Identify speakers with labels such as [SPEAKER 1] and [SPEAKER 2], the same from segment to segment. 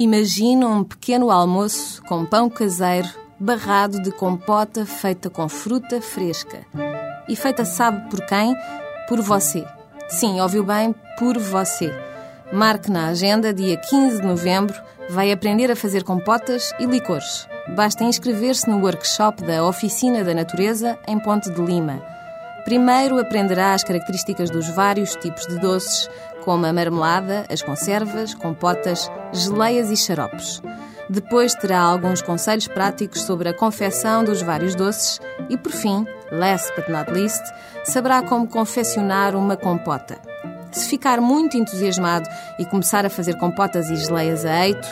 [SPEAKER 1] Imagina um pequeno almoço com pão caseiro, barrado de compota feita com fruta fresca. E feita sabe por quem? Por você. Sim, ouviu bem, por você. Marque na agenda, dia 15 de novembro, vai aprender a fazer compotas e licores. Basta inscrever-se no workshop da Oficina da Natureza, em Ponte de Lima. Primeiro aprenderá as características dos vários tipos de doces, como a marmelada, as conservas, compotas, geleias e xaropes. Depois terá alguns conselhos práticos sobre a confecção dos vários doces e, por fim, last but not least, saberá como confeccionar uma compota. Se ficar muito entusiasmado e começar a fazer compotas e geleias a eito,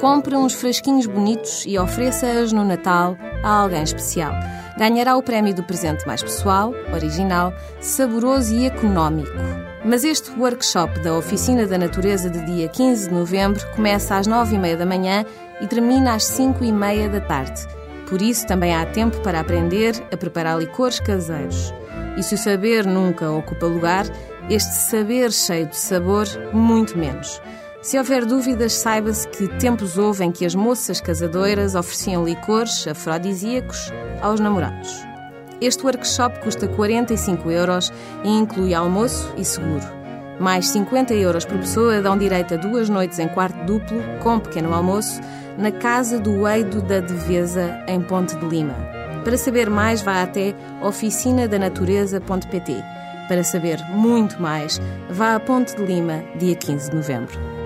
[SPEAKER 1] compre uns frasquinhos bonitos e ofereça-as no Natal a alguém especial. Ganhará o prémio do presente mais pessoal, original, saboroso e económico. Mas este workshop da Oficina da Natureza de dia 15 de novembro começa às 9h30 da manhã e termina às 5h30 da tarde. Por isso também há tempo para aprender a preparar licores caseiros. E se o saber nunca ocupa lugar, este saber cheio de sabor, muito menos. Se houver dúvidas, saiba-se que tempos houve em que as moças casadoiras ofereciam licores afrodisíacos aos namorados. Este workshop custa 45 euros e inclui almoço e seguro. Mais 50 euros por pessoa dão direito a duas noites em quarto duplo, com pequeno almoço, na Casa do Eido da Devesa, em Ponte de Lima. Para saber mais, vá até oficinadanatureza.pt. Para saber muito mais, vá a Ponte de Lima, dia 15 de novembro.